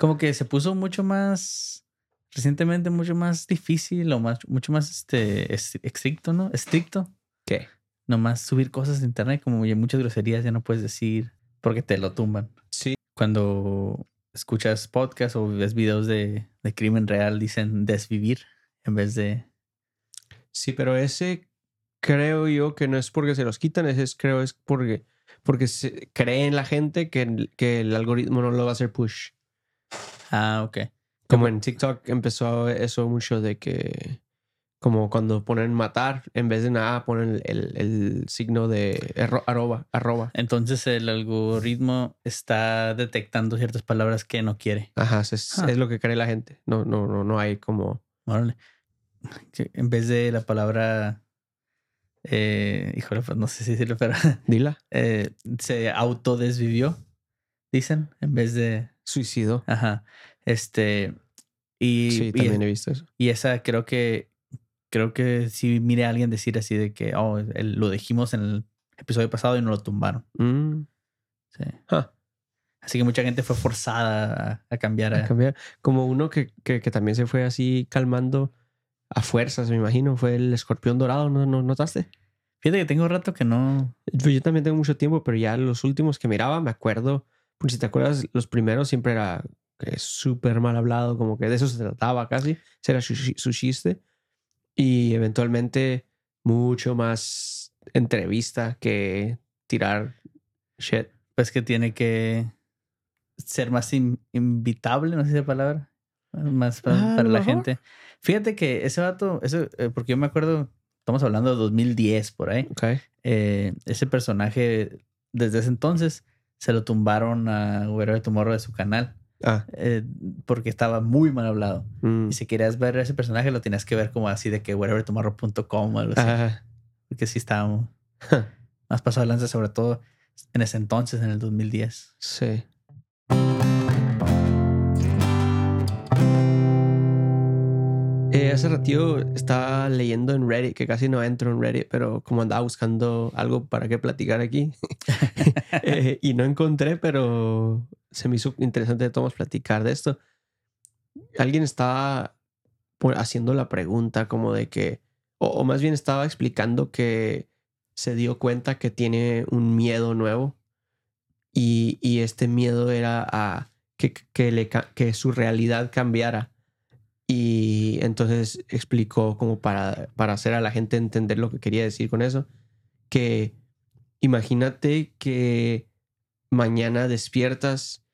Como que se puso mucho más, recientemente mucho más difícil o más, mucho más este, estricto, ¿no? Estricto. ¿Qué? Nomás subir cosas de internet, como ya muchas groserías ya no puedes decir porque te lo tumban. Sí. Cuando escuchas podcast o ves videos de, de crimen real, dicen desvivir en vez de... Sí, pero ese creo yo que no es porque se los quitan, ese es, creo es porque, porque se cree en la gente que, que el algoritmo no lo va a hacer push. Ah, ok. Como en TikTok empezó eso mucho de que, como cuando ponen matar, en vez de nada ponen el, el signo de erro- arroba, arroba. Entonces el algoritmo está detectando ciertas palabras que no quiere. Ajá, es, es- Ah. es lo que cree la gente. No, no, no, no hay como. Órale. En vez de la palabra... Eh, híjole, pues no sé si decirlo, pero Dila. eh, se autodesvivió, dicen, en vez de... Suicidio. Ajá. Este... Y, Sí, y- también he visto eso. Y esa creo que creo que sí mire a alguien decir así de que oh, el- lo dijimos en el episodio pasado y no lo tumbaron. Mm, Sí. Así que mucha gente fue forzada a, a cambiar. a a- cambiar. Como uno que, que, que también se fue así calmando a fuerzas, me imagino. Fue el escorpión dorado, ¿no, no notaste? Fíjate que tengo rato que no. Pues yo también tengo mucho tiempo, pero ya los últimos que miraba, me acuerdo. Si te acuerdas, los primeros siempre era que súper mal hablado, como que de eso se trataba casi. Ese era su, su chiste. Y eventualmente mucho más entrevista que tirar shit. Pues que tiene que ser más in- invitable, no sé esa palabra. Más Ah, para, lo la mejor. gente. Fíjate que ese vato, eso, eh, porque yo me acuerdo, estamos hablando de 2010 por ahí. Ok. eh, ese personaje desde ese entonces se lo tumbaron a Wherever Tomorrow de su canal Ah. eh, porque estaba muy mal hablado. mm. Y si querías ver ese personaje, lo tenías que ver como así de que wherevertomorrow.com o algo así. Porque sí estaba más pasado de lanza, sobre todo en ese entonces, en el 2010. sí. Eh, hace ratito estaba leyendo en Reddit, que casi no entro en Reddit, pero como andaba buscando algo para qué platicar aquí, eh, y no encontré, pero se me hizo interesante de todos platicar de esto. Alguien estaba haciendo la pregunta como de que, o, o más bien estaba explicando que se dio cuenta que tiene un miedo nuevo y, y este miedo era a que, que, le, que su realidad cambiara. Y entonces explicó como para, para hacer a la gente entender lo que quería decir con eso, que imagínate que mañana despiertas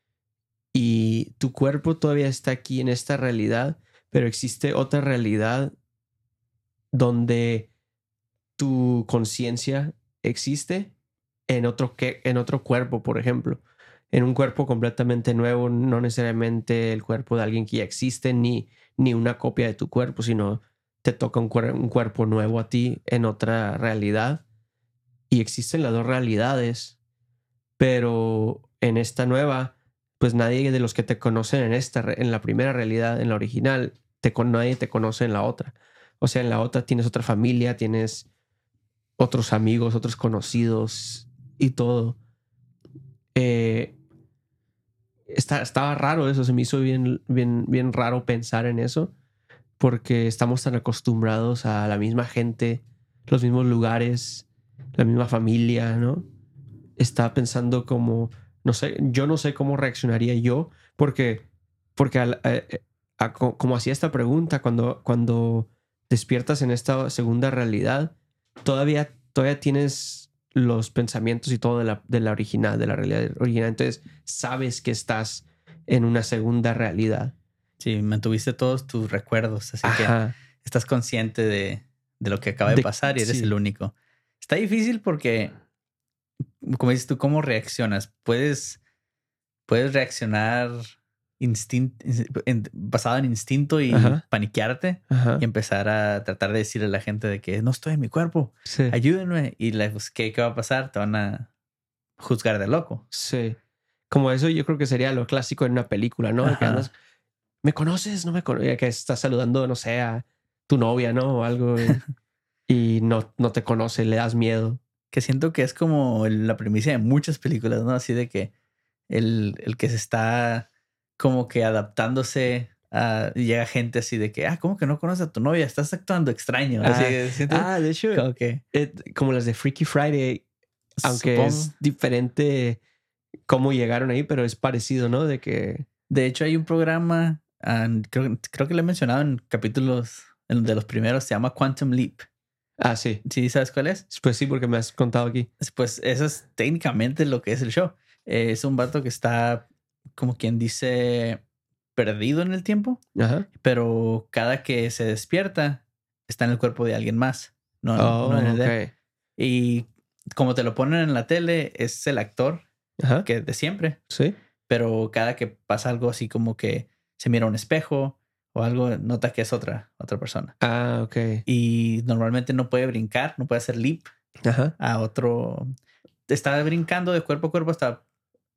y tu cuerpo todavía está aquí en esta realidad, pero existe otra realidad donde tu conciencia existe en otro, en otro cuerpo, por ejemplo. En un cuerpo completamente nuevo, no necesariamente el cuerpo de alguien que ya existe, ni, ni una copia de tu cuerpo, sino te toca un, un cuerpo nuevo a ti en otra realidad. Y existen las dos realidades, pero en esta nueva, pues nadie de los que te conocen en esta, en la primera realidad, en la original, te, nadie te conoce en la otra. O sea, en la otra tienes otra familia, tienes otros amigos, otros conocidos y todo. Eh, está, estaba raro eso, se me hizo bien, bien, bien raro pensar en eso, porque estamos tan acostumbrados a la misma gente, los mismos lugares, la misma familia, ¿no? Estaba pensando como, no sé, yo no sé cómo reaccionaría yo, porque, porque al- a- a- co- como hacía esta pregunta, cuando, cuando despiertas en esta segunda realidad, todavía, todavía tienes los pensamientos y todo de la, de la original, de la realidad original. Entonces, sabes que estás en una segunda realidad. Sí, mantuviste todos tus recuerdos, así que estás consciente de, de lo que acaba de, De- pasar y eres sí. el único. Está difícil porque, como dices tú, ¿cómo reaccionas? Puedes, puedes reaccionar instin- en- basado en instinto y Ajá. paniquearte Ajá. y empezar a tratar de decirle a la gente de que no estoy en mi cuerpo, Sí. ayúdenme. Y la, pues, ¿qué, ¿qué va a pasar? Te van a juzgar de loco. Sí. Como eso yo creo que sería lo clásico en una película, ¿no? Que andas, ¿me conoces? No me conoces. Que estás saludando, no sé, a tu novia, ¿no? O algo. Y, no, no te conoce, le das miedo. que siento que es como la premisa de muchas películas, ¿no? Así de que el, el que se está como que adaptándose a, llega gente así de que, ah, ¿cómo que no conoces a tu novia? Estás actuando extraño. Ah, así. Ah, de hecho, como que eh, como las de Freaky Friday, aunque supongo. es diferente cómo llegaron ahí, pero es parecido, ¿no? De que... De hecho, hay un programa, ah, creo, creo que lo he mencionado en capítulos en de los primeros, se llama Quantum Leap. Ah, sí. ¿Sí sabes cuál es? Pues sí, porque me has contado aquí. Pues eso es técnicamente lo que es el show. Eh, es un vato que está, como quien dice, perdido en el tiempo, Ajá. pero cada que se despierta está en el cuerpo de alguien más. No, Oh, no en el de él. ok. Y como te lo ponen en la tele, es el actor Ajá. que de siempre, Sí. pero cada que pasa algo así como que se mira a un espejo o algo, nota que es otra, otra persona. Ah, ok. Y normalmente no puede brincar, no puede hacer leap Ajá. a otro. Está brincando de cuerpo a cuerpo hasta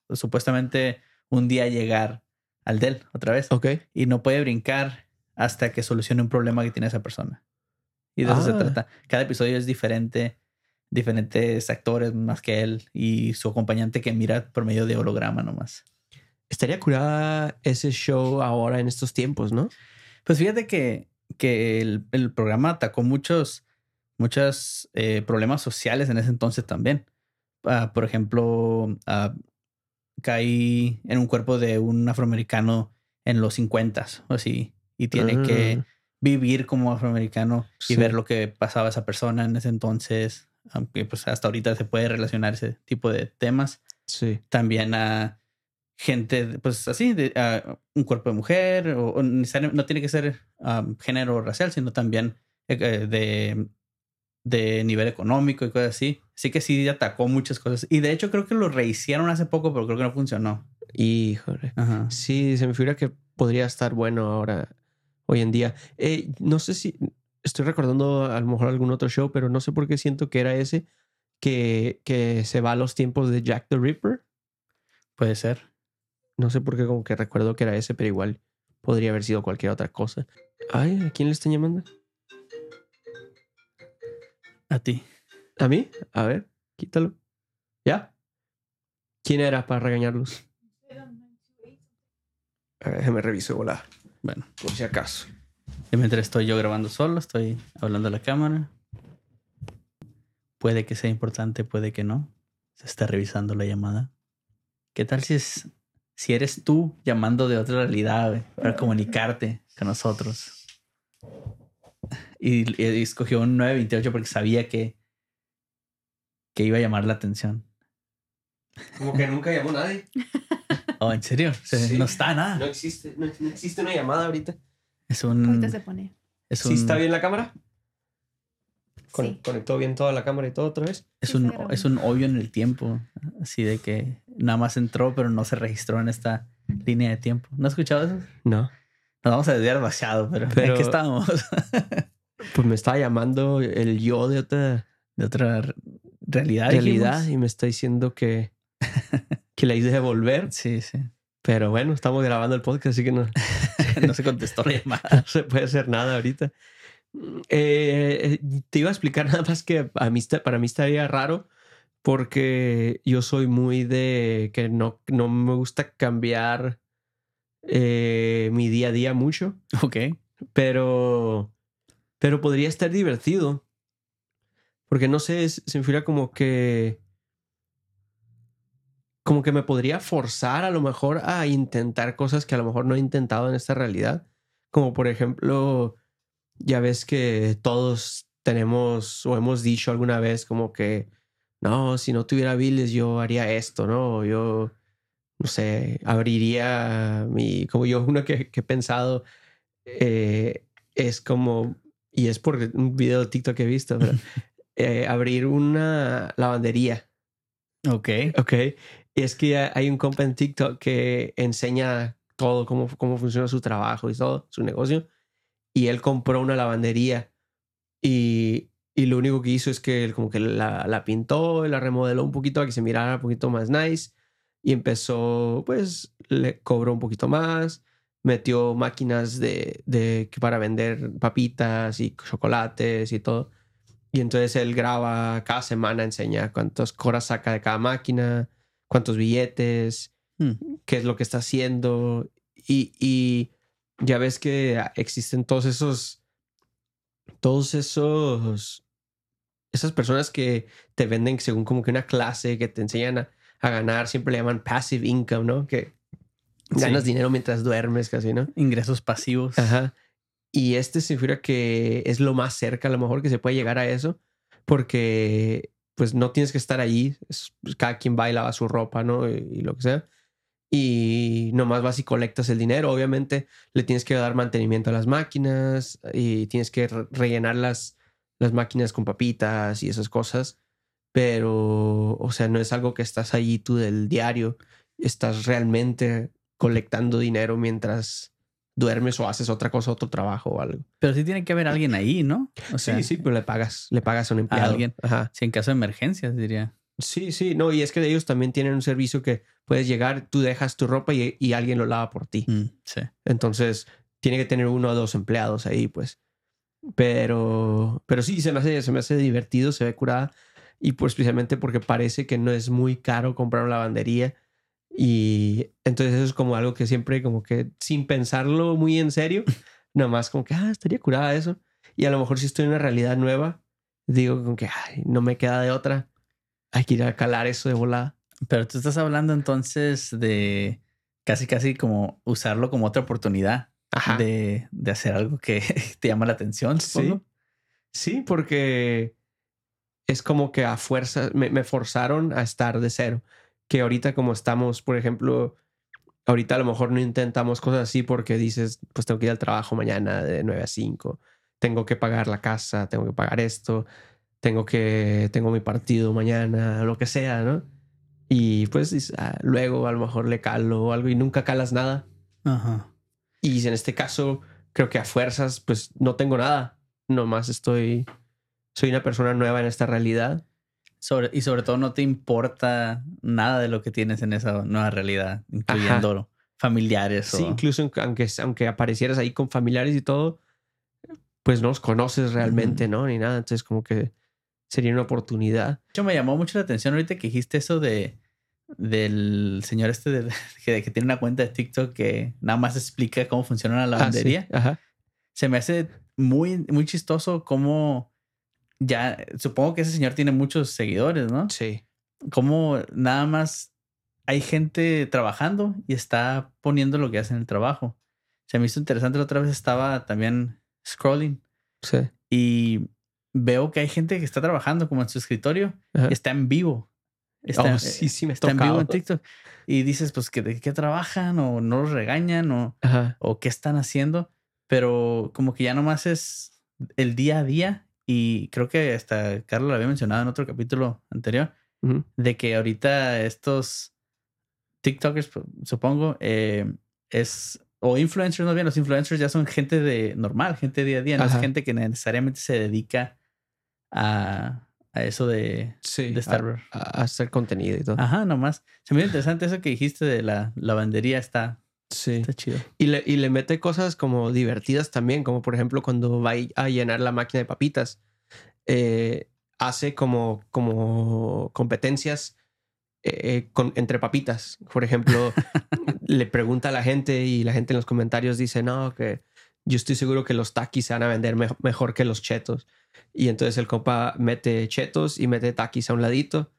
supuestamente un día llegar al del otra vez. Ok. Y no puede brincar hasta que solucione un problema que tiene esa persona. Y de eso se Ah. trata. Cada episodio es diferente, diferentes actores más que él y su acompañante que mira por medio de holograma nomás. Estaría curada ese show ahora en estos tiempos, ¿no? Pues fíjate que, que el, el programa atacó muchos, muchos eh, problemas sociales en ese entonces también. Ah, por ejemplo, ah, caí en un cuerpo de un afroamericano en los 50 o así, y tiene que Ah, vivir como afroamericano y ver lo que pasaba esa persona en ese entonces, aunque pues hasta ahorita se puede relacionar ese tipo de temas. Sí. También a gente, pues así, de a un cuerpo de mujer, o, o no tiene que ser um, género racial, sino también eh, eh, de, de nivel económico y cosas así. Así que sí atacó muchas cosas. Y de hecho creo que lo rehicieron hace poco, pero creo que no funcionó. Híjole. Ajá. Sí, se me figura que podría estar bueno ahora, hoy en día. Eh, no sé si estoy recordando a lo mejor algún otro show, pero no sé por qué siento que era ese que, que se va a los tiempos de Jack the Ripper. Puede ser. No sé por qué como que recuerdo que era ese, pero igual podría haber sido cualquier otra cosa. Ay, ¿a quién le están llamando? A ti. ¿A mí? A ver, quítalo. ¿Ya? ¿Quién era para regañarlos? A ver, déjame reviso, hola. Bueno, Por si acaso. y mientras estoy yo grabando solo, estoy hablando a la cámara. Puede que sea importante, puede que no. Se está revisando la llamada. ¿Qué tal si es si eres tú llamando de otra realidad para comunicarte con nosotros? Y, y escogió un 928 porque sabía que, que iba a llamar la atención. Como que nunca llamó nadie. Oh, ¿en serio? Se- Sí. No está nada. No existe, no, no existe una llamada ahorita. Es un. Ahorita se pone. Es ¿Sí un, está bien la cámara? Con- Sí. ¿Conectó bien toda la cámara y todo otra vez? Es Sí, un, es un hoyo en el tiempo. Así de que nada más entró, pero no se registró en esta línea de tiempo. ¿No has escuchado eso? No. Nos vamos a desviar demasiado, pero, Pero- ¿en qué estábamos? Pues me estaba llamando el yo de otra de otra re- realidad. realidad dijimos. y me está diciendo que, que la hice devolver. Sí, sí. Pero bueno, estamos grabando el podcast, así que no, No se contestó la llamada. no se puede hacer nada ahorita. Eh, te iba a explicar nada más que a mí, para mí estaría raro porque yo soy muy de que no, no me gusta cambiar eh, mi día a día mucho, Ok. pero, pero podría estar divertido. Porque no sé, se me figura como que como que me podría forzar a lo mejor a intentar cosas que a lo mejor no he intentado en esta realidad. Como por ejemplo, ya ves que todos tenemos o hemos dicho alguna vez como que, no, si no tuviera biles yo haría esto, ¿no? Yo, no sé, abriría mi, como yo uno que, que he pensado, eh, es como, y es por un video de TikTok que he visto, pero, eh, abrir una lavandería. Ok. Ok. Y es que hay un compa en TikTok que enseña todo, cómo, cómo funciona su trabajo y todo, su negocio. Y él compró una lavandería y, y lo único que hizo es que él como que la, la pintó y la remodeló un poquito para que se mirara un poquito más nice. Y empezó, pues, le cobró un poquito más, metió máquinas de, de para vender papitas y chocolates y todo. Y entonces él graba cada semana, enseña cuántas horas saca de cada máquina, cuántos billetes, Hmm. qué es lo que está haciendo. Y, y ya ves que existen todos esos, todos esos, esas personas que te venden según como que una clase que te enseñan a, a ganar, siempre le llaman passive income, ¿no? Que ganas Sí. dinero mientras duermes casi, ¿no? Ingresos pasivos. Ajá. Y este se figura que es lo más cerca a lo mejor que se puede llegar a eso, porque pues no tienes que estar es- pues, cada quien va y lava su ropa, ¿no? Y, y lo que sea. Y nomás vas y colectas el dinero. Obviamente le tienes que dar mantenimiento a las máquinas y tienes que re- rellenar las, las máquinas con papitas y esas cosas. Pero, o sea, no es algo que estás ahí tú del diario. Estás realmente colectando dinero mientras duermes o haces otra cosa, otro trabajo o algo. Pero sí tiene que haber alguien ahí, ¿no? O sea, sí, sí, pero le pagas, le pagas a un empleado. alguien. Ajá. Si en caso de emergencias, diría. Sí, sí, no, y es que ellos también tienen un servicio que puedes llegar, tú dejas tu ropa y, y alguien lo lava por ti. Mm, sí. Entonces, tiene que tener uno o dos empleados ahí, pues. Pero, pero sí, se me hace, se me hace divertido, se ve curada. Y pues especialmente porque parece que no es muy caro comprar una lavandería. Y entonces eso es como algo que siempre como que sin pensarlo muy en serio, nada más como que, ah, estaría curada eso. Y a lo mejor si estoy en una realidad nueva, digo como que, ay, no me queda de otra. Hay que ir a calar eso de volada. Pero tú estás hablando entonces de casi, casi como usarlo como otra oportunidad Ajá. de, de hacer algo que te llama la atención, supongo. Sí, porque es como que a fuerza me, me forzaron a estar de cero. Que ahorita como estamos, por ejemplo, ahorita a lo mejor no intentamos cosas así porque dices, pues tengo que ir al trabajo mañana de 9 a 5, tengo que pagar la casa, tengo que pagar esto, tengo que, tengo mi partido mañana, lo que sea, ¿no? Y pues dices, ah, luego a lo mejor le calo o algo y nunca calas nada. Ajá. Y en este caso, creo que a fuerzas, pues no tengo nada. Nomás estoy. Soy una persona nueva en esta realidad. Sobre, y sobre todo no te importa nada de lo que tienes en esa nueva realidad, incluyendo familiares. Sí, o... incluso aunque, aunque aparecieras ahí con familiares y todo, pues no los conoces realmente, ¿no? Ni nada. Entonces, como que sería una oportunidad. Hecho, me llamó mucho la atención ahorita que dijiste eso de del señor este de- que, que tiene una cuenta de TikTok que nada más explica cómo funciona la Ah, sí. lavandería. Ajá. Se me hace muy, muy chistoso cómo ya, supongo que ese señor tiene muchos seguidores, ¿no? Sí. Cómo nada más hay gente trabajando y está poniendo lo que hace en el trabajo. Se me hizo interesante, la otra vez estaba también scrolling Sí. y veo que hay gente que está trabajando como en su escritorio Ajá. y está en vivo. Está, Oh, sí, sí, me está en vivo en TikTok. Y dices, pues, que ¿de qué trabajan? O no los regañan o, Ajá. o qué están haciendo. Pero como que ya nomás es el día a día. Y creo que hasta Carlos lo había mencionado en otro capítulo anterior. De que ahorita estos TikTokers, pu- supongo, eh, es... O influencers, no bien, los influencers ya son gente de normal, gente día a día, no Ajá. es gente que necesariamente se dedica a, a eso de, Sí. de estar a, a hacer contenido y todo. Ajá, nomás. Se me hizo interesante eso que dijiste de la lavandería. Está, Sí. está chido. Y le, y le mete cosas como divertidas también, como por ejemplo cuando va a llenar la máquina de papitas, eh, hace como, como competencias eh, con, entre papitas. Por ejemplo, le pregunta a la gente y la gente en los comentarios dice, no, que yo estoy seguro que los taquis se van a vender me- mejor que los chetos. Y entonces el compa mete chetos y mete taquis a un ladito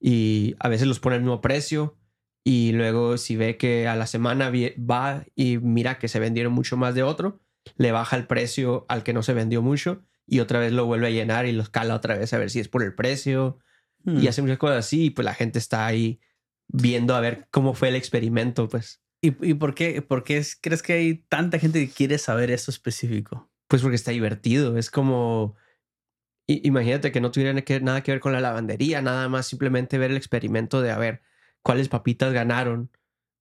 y a veces los pone al mismo precio y luego si ve que a la semana va y mira que se vendieron mucho más de otro, le baja el precio al que no se vendió mucho y otra vez lo vuelve a llenar y los cala otra vez a ver si es por el precio Hmm. y hace muchas cosas así y pues la gente está ahí viendo a ver cómo fue el experimento pues ¿Y, y por qué, por qué es- crees que hay tanta gente que quiere saber eso específico? pues porque está divertido es como i- imagínate que no tuviera que- nada que ver con la lavandería nada más simplemente ver el experimento de a ver cuáles papitas ganaron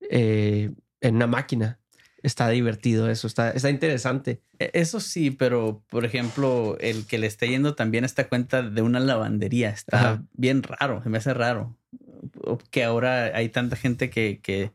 eh, en una máquina está divertido eso está, está interesante E- Eso sí, pero por ejemplo, el que le esté yendo también a esta cuenta de una lavandería está Ajá. bien raro. Se me hace raro que ahora hay tanta gente que, que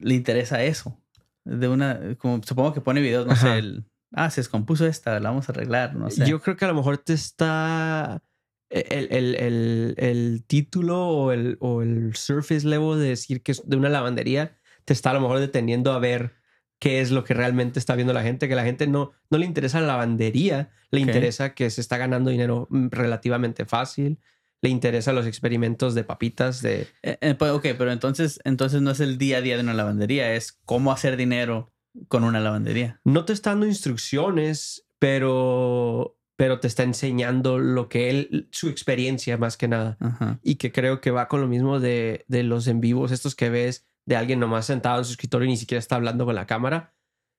le interesa eso. De una, como supongo que pone videos, no Ajá. sé, el, ah, se descompuso esta, la vamos a arreglar, no sé. Yo creo que a lo mejor te está el, el- el- el título o el, o el surface level de decir que es de una lavandería te está a lo mejor deteniendo a ver qué es lo que realmente está viendo la gente, que la gente no, no le interesa la lavandería, le interesa que se está ganando dinero mm, relativamente fácil, le interesa los experimentos de papitas, de... Eh, eh, pues, ok, pero entonces, entonces no es el día a día de una lavandería, es cómo hacer dinero con una lavandería. No te está dando instrucciones, pero, pero te está enseñando lo que él, su experiencia más que nada. Ajá. Y que creo que va con lo mismo de, de los en vivos, estos que ves de alguien nomás sentado en su escritorio y ni siquiera está hablando con la cámara,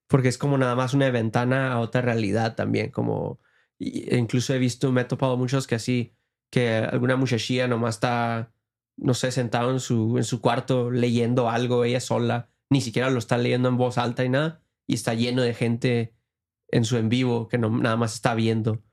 porque es como nada más una ventana a otra realidad también, como e incluso he visto, me he topado muchos que así, que alguna muchachilla nomás está, no sé, sentado en su, en su cuarto leyendo algo ella sola, ni siquiera lo está leyendo en voz alta y nada, y está lleno de gente en su en vivo que no, nada más está viendo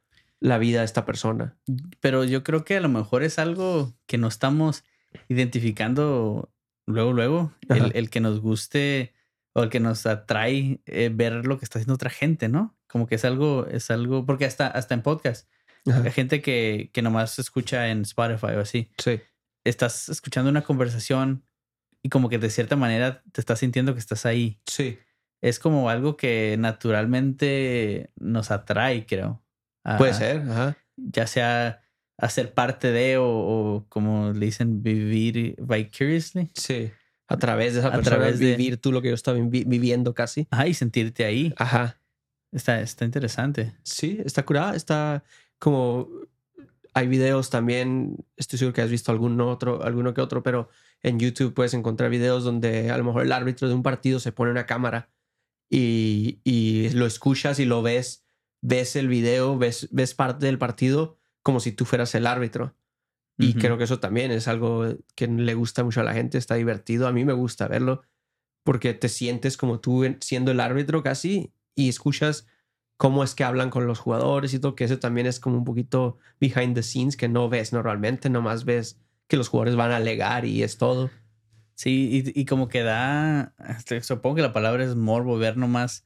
la vida de esta persona. Pero yo creo que a lo mejor es algo que no estamos identificando luego, luego. El, el que nos guste o el que nos atrae eh, ver lo que está haciendo otra gente, ¿no? Como que es algo, es algo, porque hasta, hasta en podcast, hay gente que, que nomás escucha en Spotify o así. Sí. Estás escuchando una conversación y como que de cierta manera te estás sintiendo que estás ahí. Sí. Es como algo que naturalmente nos atrae, creo. a- Puede ser, ajá. ya sea hacer parte de o, o como le dicen, vivir vicariously. Sí. A través de esa A persona, través de- vivir tú lo que yo estaba vi- viviendo casi. Ajá, y sentirte ahí. Ajá. Está, está interesante. Sí, está curada. Está como. Hay videos también. Estoy seguro que has visto algún otro, alguno que otro, pero en YouTube puedes encontrar videos donde a lo mejor el árbitro de un partido se pone una cámara y, y lo escuchas y lo ves. Ves el video, ves, ves parte del partido como si tú fueras el árbitro. Y creo que eso también es algo que le gusta mucho a la gente, está divertido. A mí me gusta verlo porque te sientes como tú en- siendo el árbitro casi y escuchas cómo es que hablan con los jugadores y todo, que eso también es como un poquito behind the scenes que no ves normalmente, nomás ves que los jugadores van a alegar y es todo. Sí, y, como que da, este, supongo que la palabra es morbo, ver nomás,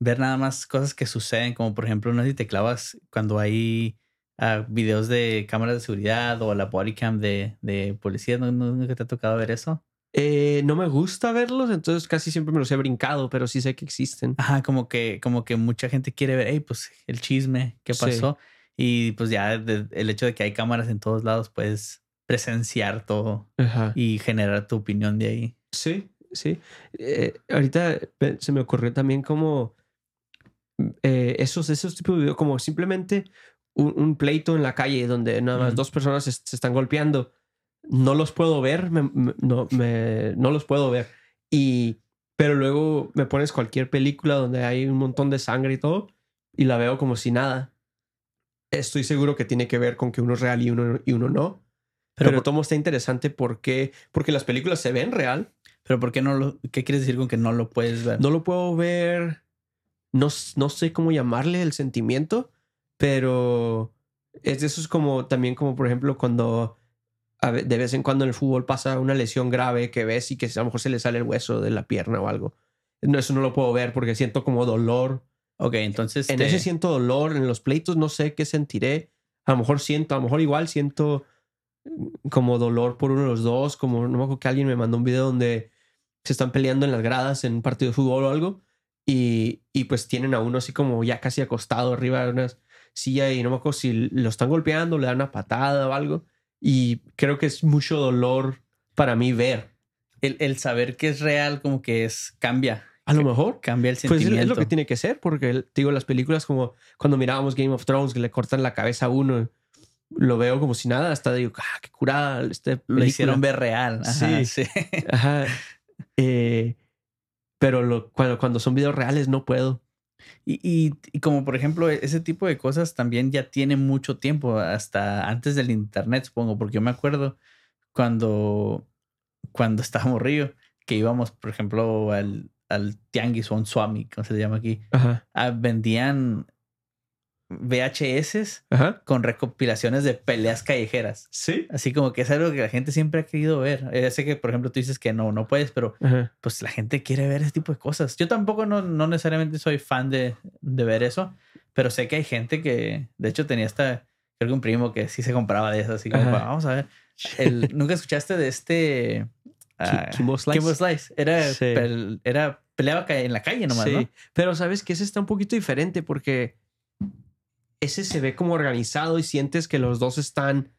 ver nada más cosas que suceden, como por ejemplo, no sé si te clavas cuando hay ah, videos de cámaras de seguridad o la body cam de, de policías, ¿no, te ha tocado ver eso? Eh, no me gusta verlos, entonces casi siempre me los he brincado, pero sí sé que existen. Ajá, como que, como que mucha gente quiere ver, hey, pues el chisme, qué Sí. pasó. Y pues ya de- el hecho de que hay cámaras en todos lados, puedes presenciar todo Ajá. y generar tu opinión de ahí. Sí, sí. Eh, ahorita se me ocurrió también como eh, esos, esos tipos de videos, como simplemente un, un pleito en la calle donde nada más dos personas se, se están golpeando. No los puedo ver, me- me- no, me- no los puedo ver. Y, pero luego me pones cualquier película donde hay un montón de sangre y todo y la veo como si nada. Estoy seguro que tiene que ver con que uno es real y uno, y uno no. Pero, Pero, todo está interesante porque, porque las películas se ven real. pero ¿por qué no lo, qué quieres decir con que no lo puedes ver? No lo puedo ver. No, no sé cómo llamarle el sentimiento, pero es de esos como también como por ejemplo cuando de vez en cuando en el fútbol pasa una lesión grave que ves y que a lo mejor se le sale el hueso de la pierna o algo. No, eso no lo puedo ver porque siento como dolor. Ok, entonces. En te- ese siento dolor, en los pleitos no sé qué sentiré. A lo mejor siento, a lo mejor igual siento mm, como dolor por uno de los dos, como no me acuerdo que alguien me mandó un video donde se están peleando en las gradas en un partido de fútbol o algo y, y pues tienen a uno así como ya casi acostado arriba de una silla y no me acuerdo si lo están golpeando, le dan una patada o algo y creo que es mucho dolor para mí ver. el, el saber que es real, como que es. Cambia. A lo mejor Cambia el Pues es- sentimiento. lo que tiene que ser, porque digo, las películas como cuando mirábamos Game of Thrones, que le cortan la cabeza a uno, lo veo como si nada, hasta digo, ah, qué curada. Este Lo hicieron ver real. Ajá, sí. Ajá. Eh, pero lo- cuando, cuando son videos reales no puedo. Y, y, y como por ejemplo, ese tipo de cosas también ya tiene mucho tiempo, hasta antes del internet, supongo, porque yo me acuerdo cuando, cuando estábamos río, que íbamos, por ejemplo, al, al tianguis o un swami, como se le llama aquí, Ajá. ah, vendían VHS Ajá. con recopilaciones de peleas callejeras. Sí. Así como que es algo que la gente siempre ha querido ver. Eh, sé que, por ejemplo, tú dices que no, no puedes, pero Ajá. pues la gente quiere ver ese tipo de cosas. Yo tampoco no, no necesariamente soy fan de, de ver eso, pero sé que hay gente que, de hecho, tenía hasta, creo que un primo que sí se compraba de eso, así como, Ajá. "Pues, vamos a ver. El- ¿Nunca escuchaste de este ah, Kimbo Slice. Kimbo Slice. Era, Sí. pel- era peleaba en la calle nomás, Sí, ¿no? pero sabes que ese está un poquito diferente porque ese se ve como organizado y sientes que los dos están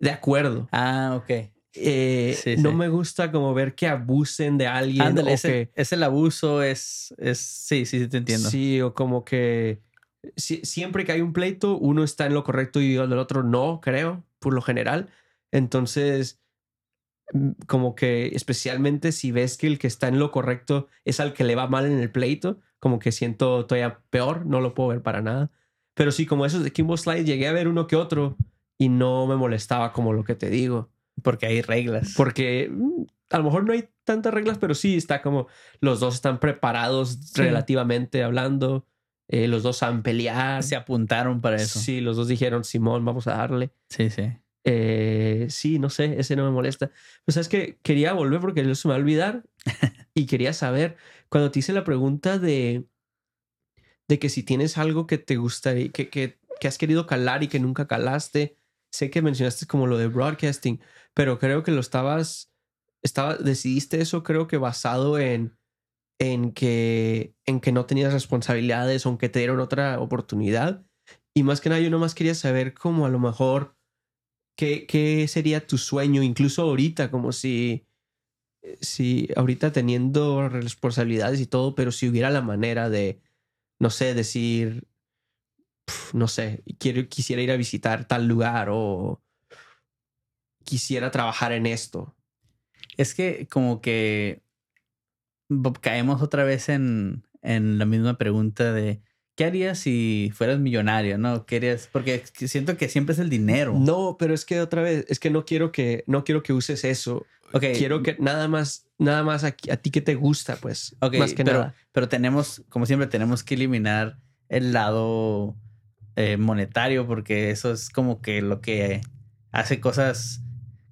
de acuerdo. Ah, ok. Eh, Sí, no sí. me gusta como ver que abusen de alguien Ándale, o ese, que es el abuso, es, es, sí, sí, sí, te entiendo. sí o como que si- siempre que hay un pleito uno está en lo correcto y el otro no, creo, por lo general. Entonces mm, como que especialmente si ves que el que está en lo correcto es al que le va mal en el pleito, como que siento todavía peor, no lo puedo ver para nada. Pero sí, como esos de Kimbo Slide, llegué a ver uno que otro y no me molestaba como lo que te digo. Porque hay reglas. Porque mm, a lo mejor no hay tantas reglas, pero sí está como los dos están preparados Sí. relativamente hablando. eh, los dos saben pelear. se apuntaron para eso. Sí, los dos dijeron, Simón, vamos a darle. Sí, sí. Eh, sí, no sé, ese no me molesta. Pues es que quería volver porque se me va a olvidar y quería saber, cuando te hice la pregunta de, de que si tienes algo que te gustaría, que, que, que has querido calar y que nunca calaste, sé que mencionaste como lo de broadcasting, pero creo que lo estabas, estaba, decidiste eso creo que basado en, en que, en que no tenías responsabilidades o en que te dieron otra oportunidad. Y más que nada, yo nomás quería saber como a lo mejor qué, qué sería tu sueño, incluso ahorita, como si, si ahorita teniendo responsabilidades y todo, pero si hubiera la manera de, no sé, decir, no sé, quiero, quisiera ir a visitar tal lugar o quisiera trabajar en esto. Es que como que caemos otra vez en, en la misma pregunta de ¿qué harías si fueras millonario? ¿No? ¿Qué harías? Porque siento que siempre es el dinero. No, pero es que otra vez, es que no quiero que, no quiero que uses eso. Ok, Quiero que nada más, nada más a, a ti que te gusta, pues. ok, más que pero, nada. pero tenemos, como siempre, tenemos que eliminar el lado eh, monetario porque eso es como que lo que hace cosas,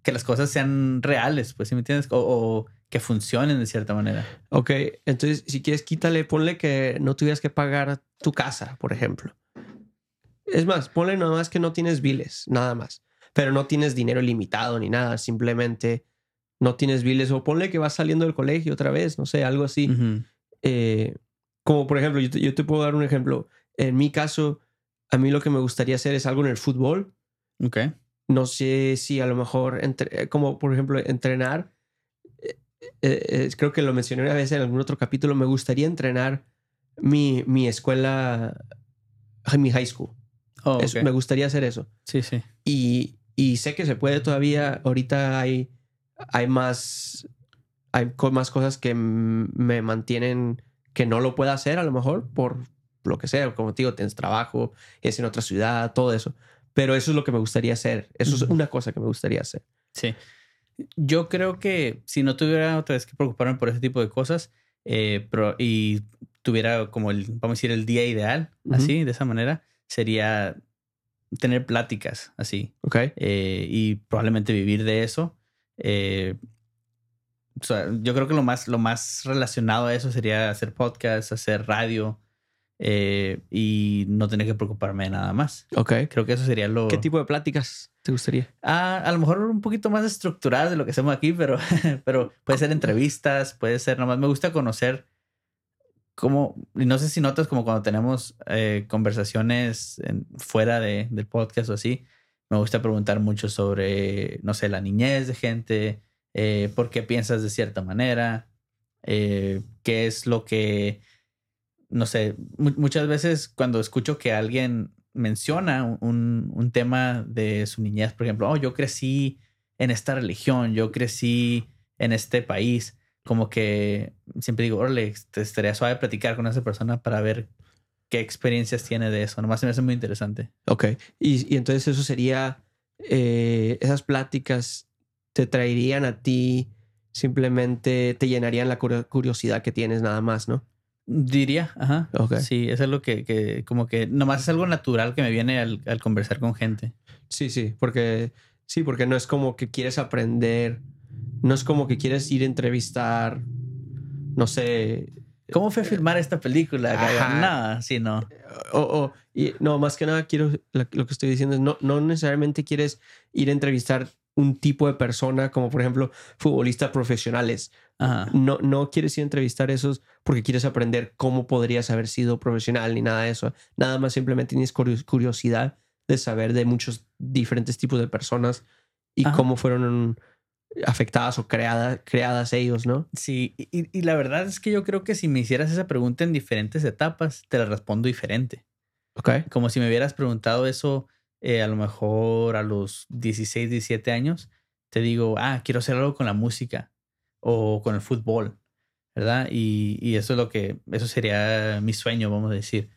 que las cosas sean reales, pues, ¿sí me entiendes? O, o que funcionen de cierta manera. Ok, entonces si quieres quítale, ponle que no tuvieras que pagar tu casa, por ejemplo. Es más, ponle nada más que no tienes biles, nada más. Pero no tienes dinero limitado ni nada, simplemente no tienes biles. O ponle que vas saliendo del colegio otra vez, no sé, algo así. Ujú. Eh, como por ejemplo, yo te, yo te puedo dar un ejemplo. En mi caso, a mí lo que me gustaría hacer es algo en el fútbol. Ok. No sé si a lo mejor, entre- como por ejemplo, entrenar. Eh, creo que lo mencioné una vez en algún otro capítulo. Me gustaría entrenar mi, mi escuela, mi high school. Oh, Eso, me gustaría hacer eso. Sí, sí. Y, y sé que se puede todavía. Ahorita hay, hay más. Hay más cosas que me mantienen que no lo pueda hacer, a lo mejor, por lo que sea. Como te digo, tienes trabajo, es en otra ciudad, todo eso. Pero eso es lo que me gustaría hacer. Eso es una cosa que me gustaría hacer. Sí. Yo creo que si no tuviera otra vez que preocuparme por ese tipo de cosas eh, pero- y tuviera como el, vamos a decir, el día ideal, así, de esa manera, sería tener pláticas así ¿Ok? eh, y probablemente vivir de eso. Eh, o sea, yo creo que lo más, lo más relacionado a eso sería hacer podcast, hacer radio eh, y no tener que preocuparme de nada más. Ok. Creo que eso sería lo... ¿Qué tipo de pláticas te gustaría? Ah, a lo mejor un poquito más estructuradas de lo que hacemos aquí, pero, pero puede ser entrevistas, puede ser nomás. Me gusta conocer cómo, y no sé si notas como cuando tenemos eh, conversaciones fuera de, del podcast o así, me gusta preguntar mucho sobre, no sé, la niñez de gente, eh, por qué piensas de cierta manera, eh, qué es lo que, no sé, mu- muchas veces cuando escucho que alguien menciona un, un tema de su niñez, por ejemplo, oh, yo crecí en esta religión, yo crecí en este país, como que siempre digo, órale, estaría suave platicar con esa persona para ver qué experiencias tiene de eso. Nomás se me hace muy interesante. Ok. Y, y entonces eso sería, eh, esas pláticas te traerían a ti, simplemente te llenarían la curio- curiosidad que tienes nada más, ¿no? Diría, ajá. Sí, eso es lo que, que, como que nomás es algo natural que me viene al, al conversar con gente. Sí, sí, porque sí, porque no es como que quieres aprender, no es como que quieres ir a entrevistar, no sé, ¿Cómo fue filmar esta película? Nada, sí, no. o, o- y no, más que nada quiero, lo que estoy diciendo es, no, no necesariamente quieres ir a entrevistar un tipo de persona, como por ejemplo futbolistas profesionales. Ajá. No, no quieres ir a entrevistar a esos porque quieres aprender cómo podrías haber sido profesional ni nada de eso. Nada más simplemente tienes curios- curiosidad de saber de muchos diferentes tipos de personas y Ajá. cómo fueron afectadas o creadas, creadas ellos, ¿no? Sí, y, y la verdad es que yo creo que si me hicieras esa pregunta en diferentes etapas, te la respondo diferente. Ok. Como si me hubieras preguntado eso eh, a lo mejor a los 16, 17 años, te digo, ah, quiero hacer algo con la música o con el fútbol, ¿verdad? Y, y eso es lo que, eso sería mi sueño, vamos a decir.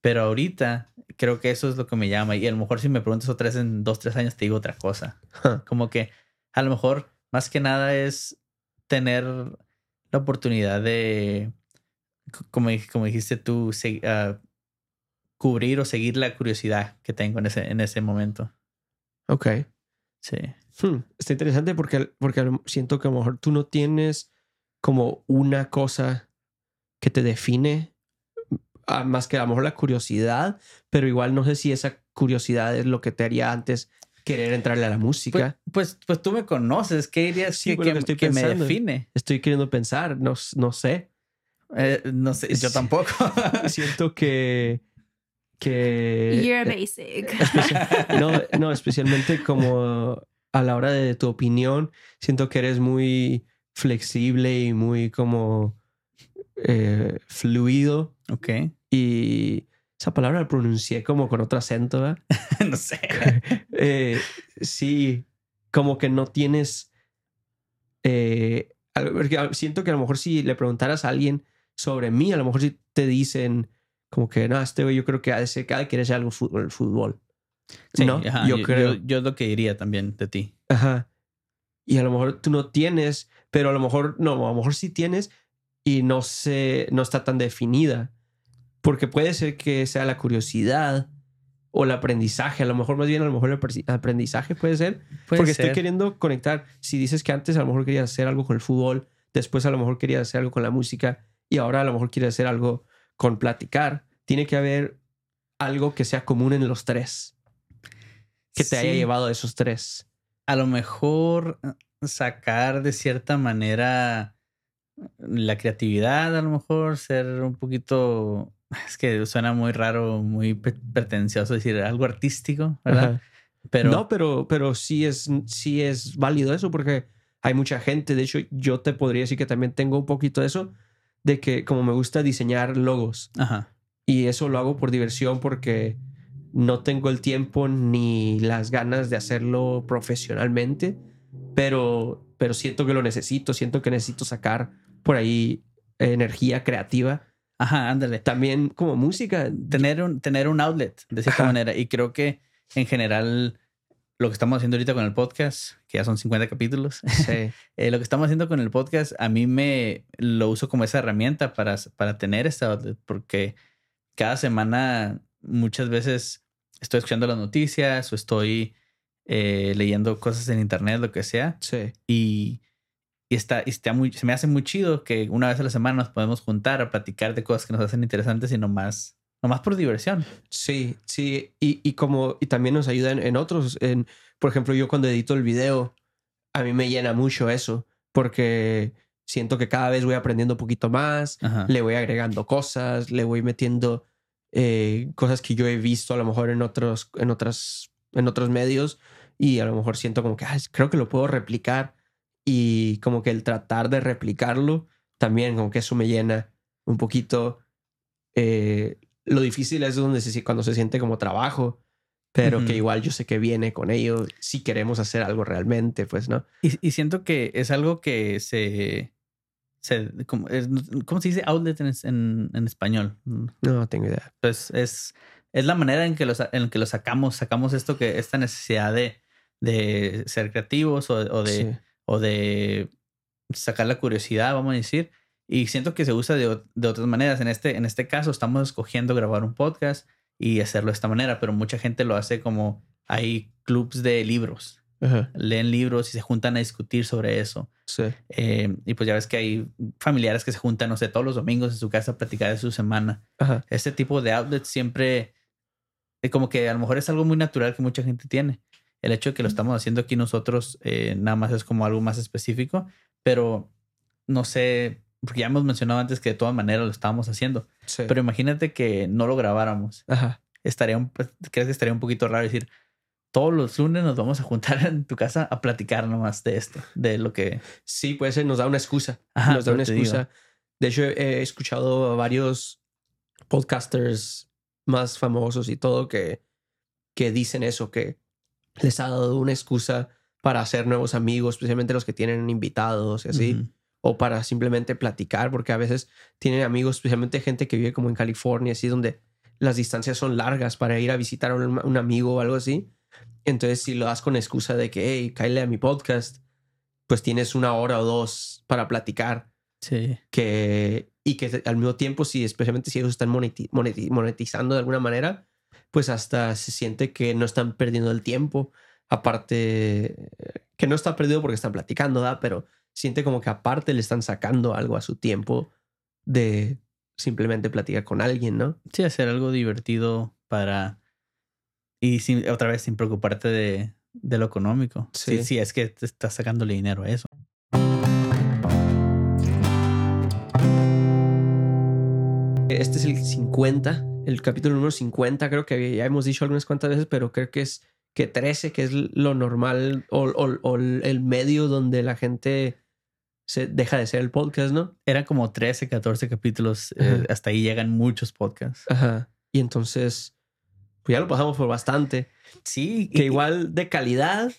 Pero ahorita creo que eso es lo que me llama. Y a lo mejor si me preguntas otra vez en dos, tres años, te digo otra cosa. Como que a lo mejor más que nada es tener la oportunidad de, como, como dijiste tú, se- ah, cubrir o seguir la curiosidad que tengo en ese, en ese momento. Ok. Sí. Hmm, Está interesante porque, porque siento que a lo mejor tú no tienes como una cosa que te define, más que a lo mejor la curiosidad, pero igual no sé si esa curiosidad es lo que te haría antes querer entrarle a la Pues, música. pues, pues tú me conoces. ¿Qué dirías Sí, que, pues lo que- estoy que me define? Estoy queriendo pensar, no, no sé. Eh, no sé, yo tampoco. Siento que... que You're eh, basic. no, no, especialmente como a la hora de tu opinión, siento que eres muy flexible y muy como eh, fluido. ok. Y esa palabra la pronuncié como con otro acento, ¿verdad? no sé. Eh, sí, como que no tienes... eh, siento que a lo mejor si le preguntaras a alguien sobre mí, a lo mejor si te dicen como que, no, este güey yo creo que ha de ser, querer hacer algo fútbol, el fútbol. Sí, ¿No? ajá, yo creo. Yo, yo es lo que diría también de ti. Ajá. Y a lo mejor tú no tienes, pero a lo mejor no, a lo mejor sí tienes y no se, no está tan definida. Porque puede ser que sea la curiosidad o el aprendizaje. A lo mejor más bien, a lo mejor el apre- aprendizaje puede ser. Puede porque estoy ser. queriendo conectar. Si dices que antes a lo mejor querías hacer algo con el fútbol, después a lo mejor querías hacer algo con la música y ahora a lo mejor quieres hacer algo con platicar, tiene que haber algo que sea común en los tres. Que te haya Sí. llevado a esos tres. a lo mejor eh, sacar de cierta manera la creatividad, a lo mejor ser un poquito, es que suena muy raro, muy pre- pretencioso decir algo artístico, ¿verdad? Ajá. Pero no, pero, pero sí, es, sí es válido eso porque hay mucha gente. De hecho, yo te podría decir que también tengo un poquito de eso, de que como me gusta diseñar logos ajá, y eso lo hago por diversión porque no tengo el tiempo ni las ganas de hacerlo profesionalmente, pero, pero siento que lo necesito, siento que necesito sacar por ahí energía creativa. ajá, ándale. También como música. Tener un, tener un outlet, de cierta Ajá. manera. Y creo que en general lo que estamos haciendo ahorita con el podcast, que ya son 50 capítulos, Sí. Eh, lo que estamos haciendo con el podcast, a mí me lo uso como esa herramienta para, para tener esta outlet, porque cada semana muchas veces estoy escuchando las noticias o estoy eh, leyendo cosas en internet, lo que sea, sí. y, y está, y está muy, se me hace muy chido que una vez a la semana nos podemos juntar a platicar de cosas que nos hacen interesantes y nomás, nomás por diversión. Sí, sí. Y, y como, y también nos ayudan en otros. En, por ejemplo, yo cuando edito el video, a mí me llena mucho eso, porque siento que cada vez voy aprendiendo un poquito más, Ajá. le voy agregando cosas, le voy metiendo eh, cosas que yo he visto a lo mejor en otros, en otras, en otros medios, y a lo mejor siento como que "Ay, creo que lo puedo replicar. Y como que el tratar de replicarlo, también como que eso me llena un poquito. Eh, lo difícil es donde se, cuando se siente como trabajo, pero que igual yo sé que viene con ello si queremos hacer algo realmente, pues, ¿no? Y, y siento que es algo que se... se como, es- ¿Cómo se dice outlet en, en, en español? No tengo idea. Pues es, es la manera en que, lo, en que lo sacamos. Sacamos esto que esta necesidad de, de ser creativos o, o de, Sí. o de sacar la curiosidad, vamos a decir. Y siento que se usa de, de otras maneras. En este, en este caso estamos escogiendo grabar un podcast y hacerlo de esta manera, pero mucha gente lo hace como hay clubs de libros. Ajá. Leen libros y se juntan a discutir sobre eso. Sí. Eh, y pues ya ves que hay familiares que se juntan, no sé, todos los domingos en su casa a platicar de su semana. Ajá. Este tipo de outlets siempre, eh, como que a lo mejor es algo muy natural que mucha gente tiene. el hecho de que lo estamos haciendo aquí nosotros eh, nada más es como algo más específico, pero no sé, porque ya hemos mencionado antes que de todas maneras lo estábamos haciendo, Sí. pero imagínate que no lo grabáramos. Ajá. Estaría un, pues, ¿Crees que estaría un poquito raro decir, todos los lunes nos vamos a juntar en tu casa a platicar nomás de esto, de lo que... Sí, puede ser, nos da una excusa. Ajá, nos da una digo. excusa. De hecho, he escuchado a varios podcasters más famosos y todo que, que dicen eso, que les ha dado una excusa para hacer nuevos amigos, especialmente los que tienen invitados y así. O para simplemente platicar, porque a veces tienen amigos, especialmente gente que vive como en California, así, donde las distancias son largas para ir a visitar a un, un amigo o algo así. Entonces, si lo das con excusa de que, hey, cállale a mi podcast, pues tienes una hora o dos para platicar Sí. que y que al mismo tiempo si especialmente si ellos están moneti- moneti- monetizando de alguna manera pues hasta se siente que no están perdiendo el tiempo aparte que no está perdido porque están platicando ¿da? pero siente como que aparte le están sacando algo a su tiempo de simplemente platicar con alguien no Sí, hacer algo divertido para... Y sin, otra vez sin preocuparte de, de lo económico. Sí. Sí. sí, es que te estás sacándole dinero a eso. este es el 50 el capítulo número 50 creo que ya hemos dicho algunas cuantas veces pero creo que es que 13 que es lo normal o, o- o el medio donde la gente se deja de ser el podcast, ¿no? Eran como 13, 14 capítulos. eh, hasta ahí llegan muchos podcasts. Ajá. Y entonces, pues ya lo pasamos por bastante. Sí, Que y- igual de calidad,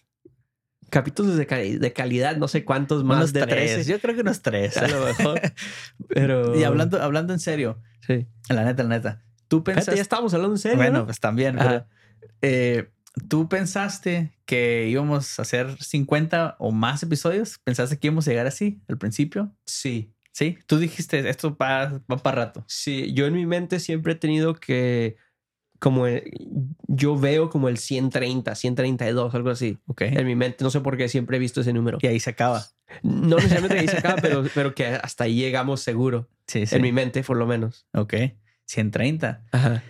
capítulos de, cali- de calidad, no sé cuántos más unos de tres. 13. Yo creo que unos tres. A lo mejor. Pero. y hablando, hablando en serio, Sí. la neta, la neta. Tú pensaste. ya estábamos hablando en serio. bueno, ¿no? pues también. Pero, eh, ¿Tú pensaste que íbamos a hacer 50 o más episodios? ¿Pensaste que íbamos a llegar así al principio? Sí. Sí, tú dijiste esto va, va para rato. Sí. Yo en mi mente siempre he tenido que. Como el- yo veo como el 130, 132, algo así. Ok. En mi mente, no sé por qué siempre he visto ese número. Y ahí se acaba. No necesariamente que ahí se acaba, pero, pero que hasta ahí llegamos seguro. Sí, sí. En mi mente, por lo menos. Ok. 130. Ajá.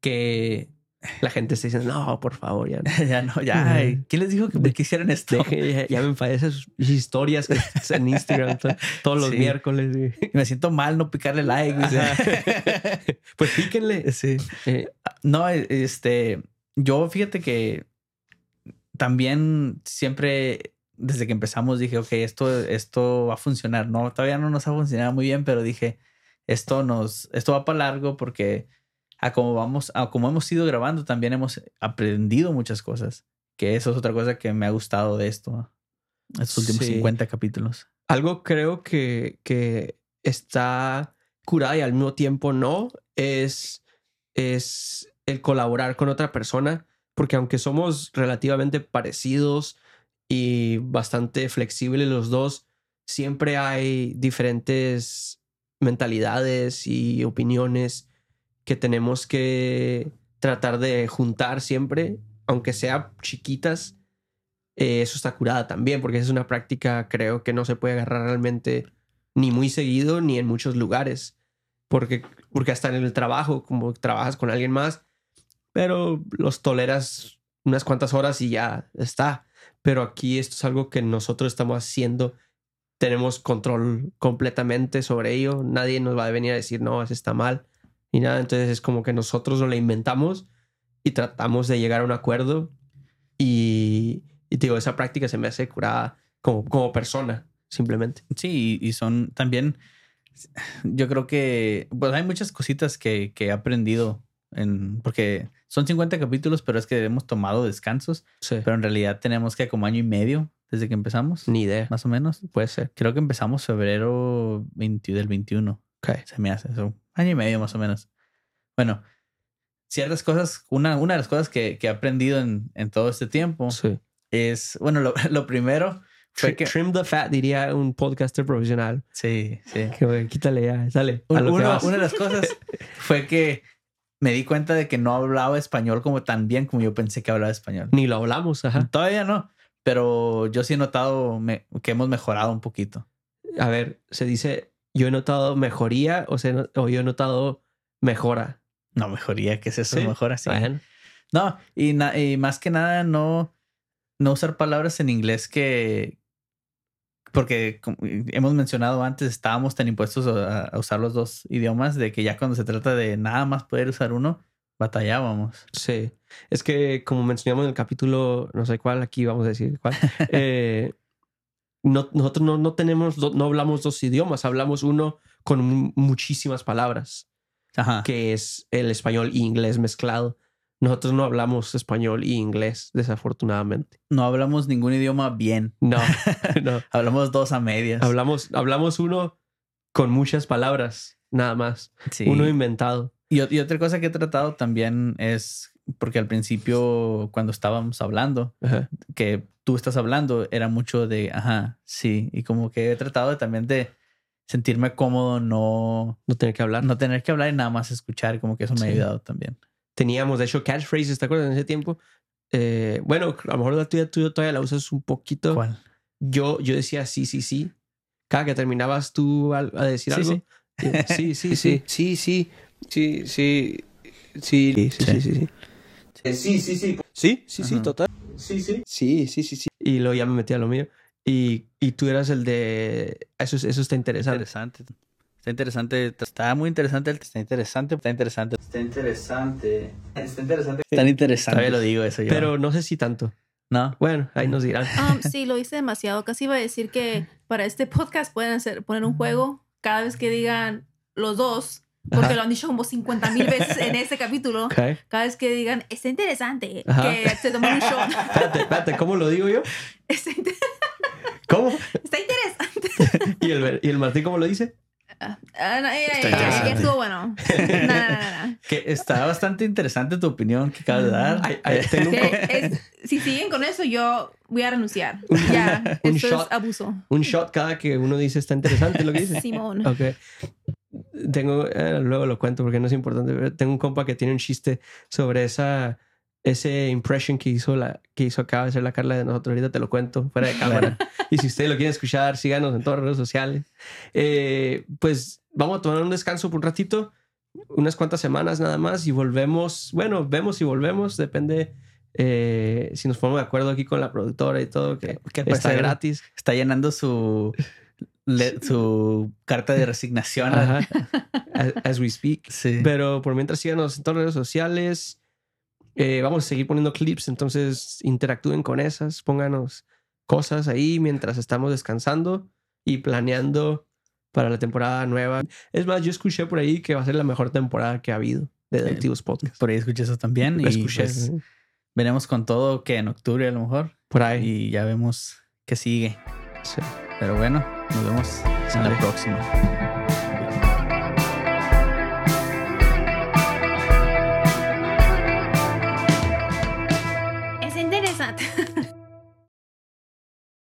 Que La gente está diciendo, no, por favor, ya no. ya no, ya. ay, ¿Quién les dijo que me quisieran esto? Deje- ya, ya me enfadé esas historias que en Instagram to- todos los Sí. miércoles. sí. Me siento mal no picarle like. dice. Pues píquenle. sí. Eh, No, este, yo fíjate que también siempre desde que empezamos dije, ok, esto, esto va a funcionar. No, todavía no nos ha funcionado muy bien, pero dije, esto nos, esto va para largo porque a como vamos, a como hemos ido grabando, también hemos aprendido muchas cosas. Que eso es otra cosa que me ha gustado de esto, estos últimos Sí. 50 capítulos. algo creo que, que está curada y al mismo tiempo no es, es el colaborar con otra persona, porque aunque somos relativamente parecidos y bastante flexibles los dos, siempre hay diferentes mentalidades y opiniones que tenemos que tratar de juntar siempre, aunque sea chiquitas, eh, eso está curada también, porque es una práctica creo que no se puede agarrar realmente ni muy seguido ni en muchos lugares, porque, porque hasta en el trabajo, como trabajas con alguien más, pero los toleras unas cuantas horas y ya está. Pero aquí esto es algo que nosotros estamos haciendo, tenemos control completamente sobre ello, nadie nos va a venir a decir, no, eso está mal, ni nada, entonces es como que nosotros nos lo inventamos y tratamos de llegar a un acuerdo y, y digo, esa práctica se me hace curada como, como persona, simplemente. Sí, y son también, yo creo que, pues hay muchas cositas que, que he aprendido, en, porque son 50 capítulos, pero es que hemos tomado descansos, Sí. pero en realidad tenemos que como año y medio desde que empezamos, Ni idea. más o menos. Puede ser. Creo que empezamos febrero 20 del 21, Ok. se me hace eso, año y medio más o menos. Bueno, ciertas cosas, una, una de las cosas que, que he aprendido en, en todo este tiempo Sí. es, bueno, lo, lo primero fue que... Trim the fat, diría un podcaster profesional. Sí, sí. Que, quítale ya, sale. a Un- lo que uno- vas. una de las cosas fue que me di cuenta de que no hablaba español como tan bien como yo pensé que hablaba español. Ni lo hablamos, ajá. Todavía no, pero yo sí he notado me- que hemos mejorado un poquito. A ver, se dice, yo he notado mejoría o, se, no- o yo he notado mejora. No, mejoría, ¿qué es eso? Sí. Mejor así. Bueno, No, y, na- y más que nada no, no usar palabras en inglés que, porque hemos mencionado antes, estábamos tan impuestos a, a usar los dos idiomas de que ya cuando se trata de nada más poder usar uno, batallábamos. Sí. Es que, como mencionamos en el capítulo, no sé cuál, aquí vamos a decir cuál. eh, no, nosotros no, no tenemos, no hablamos dos idiomas, hablamos uno con mu- muchísimas palabras, Ajá. que es el español e inglés mezclado. Nosotros no hablamos español y inglés, desafortunadamente. No hablamos ningún idioma bien. No, no. Hablamos dos a medias. Hablamos, hablamos uno con muchas palabras, nada más. Sí. Uno inventado. Y, otra cosa que he tratado también es porque al principio, cuando estábamos hablando, Ajá. que tú estás hablando, era mucho de, ajá, sí. Y como que he tratado de, también de sentirme cómodo, no, No tener que hablar. no tener que hablar y nada más escuchar. Como que eso me ha Sí. ayudado también. teníamos, de hecho, catchphrases, ¿te acuerdas? En ese tiempo. Eh, bueno, a lo mejor la tuya, tú todavía la usas un poquito. ¿Cuál? Yo, yo decía sí, sí, sí. Cada que terminabas tú a, decir Sí, algo. sí. eh, Sí, sí, sí. Sí, sí, sí, sí, sí, sí, sí, sí, sí, sí. Eh, Sí, sí, sí. Sí, sí, sí, Ajá. total. Sí, sí. Sí, sí, sí, sí. Y luego ya me metí a lo mío. Y, y tú eras el de... Eso, es- eso está interesante. Interesante. Está interesante. Está muy interesante. Está interesante. Está interesante. Está interesante. Está interesante. Está interesante. Todavía lo digo eso yo. Pero no sé si tanto. no. Bueno, ahí nos dirán. Um, sí, lo hice demasiado. Casi iba a decir que para este podcast pueden hacer, poner un juego cada vez que digan los dos, porque Ajá. lo han dicho como 50 mil veces en este capítulo. Ok. Cada vez que digan, está interesante, Ajá. que se toman un shot. Espérate, espérate. ¿Cómo lo digo yo? Está, inter- ¿Cómo? está interesante. ¿Y el, y el Martín cómo lo dice? Ah, no, eh, eh. Estuvo bueno. No, no, no, no. Que está bastante interesante tu opinión que acabas de dar. Ay, ay, tengo un, es- si siguen con eso, yo voy a renunciar. Un- Ya, un esto shot. es abuso. un shot cada que uno dice está interesante lo que dice. Simón. Ok. Tengo, eh, luego lo cuento porque no es importante. pero Tengo un compa que tiene un chiste sobre esa ese impression que hizo la que hizo acaba de hacer la Carla de nosotros. Ahorita te lo cuento fuera de cámara. y si ustedes lo quieren escuchar, síganos en todas las redes sociales. Eh, pues vamos a tomar un descanso por un ratito, unas cuantas semanas nada más y volvemos. Bueno, vemos y volvemos. Depende eh, si nos ponemos de acuerdo aquí con la productora y todo, que, está gratis. Está llenando su, le- su carta de resignación. Ajá. As, as we speak. Sí. Pero por mientras síganos en todas las redes sociales. Eh, vamos a seguir poniendo clips, entonces interactúen con esas, pónganos cosas ahí mientras estamos descansando y planeando para la temporada nueva. Es más, yo escuché por ahí que va a ser la mejor temporada que ha habido de Deductivos Podcast. Por ahí escuché eso también. Lo y escuché pues, veremos con todo que en octubre a lo mejor. por ahí. Y ya vemos qué sigue. Sí. Pero bueno, nos vemos en la próxima.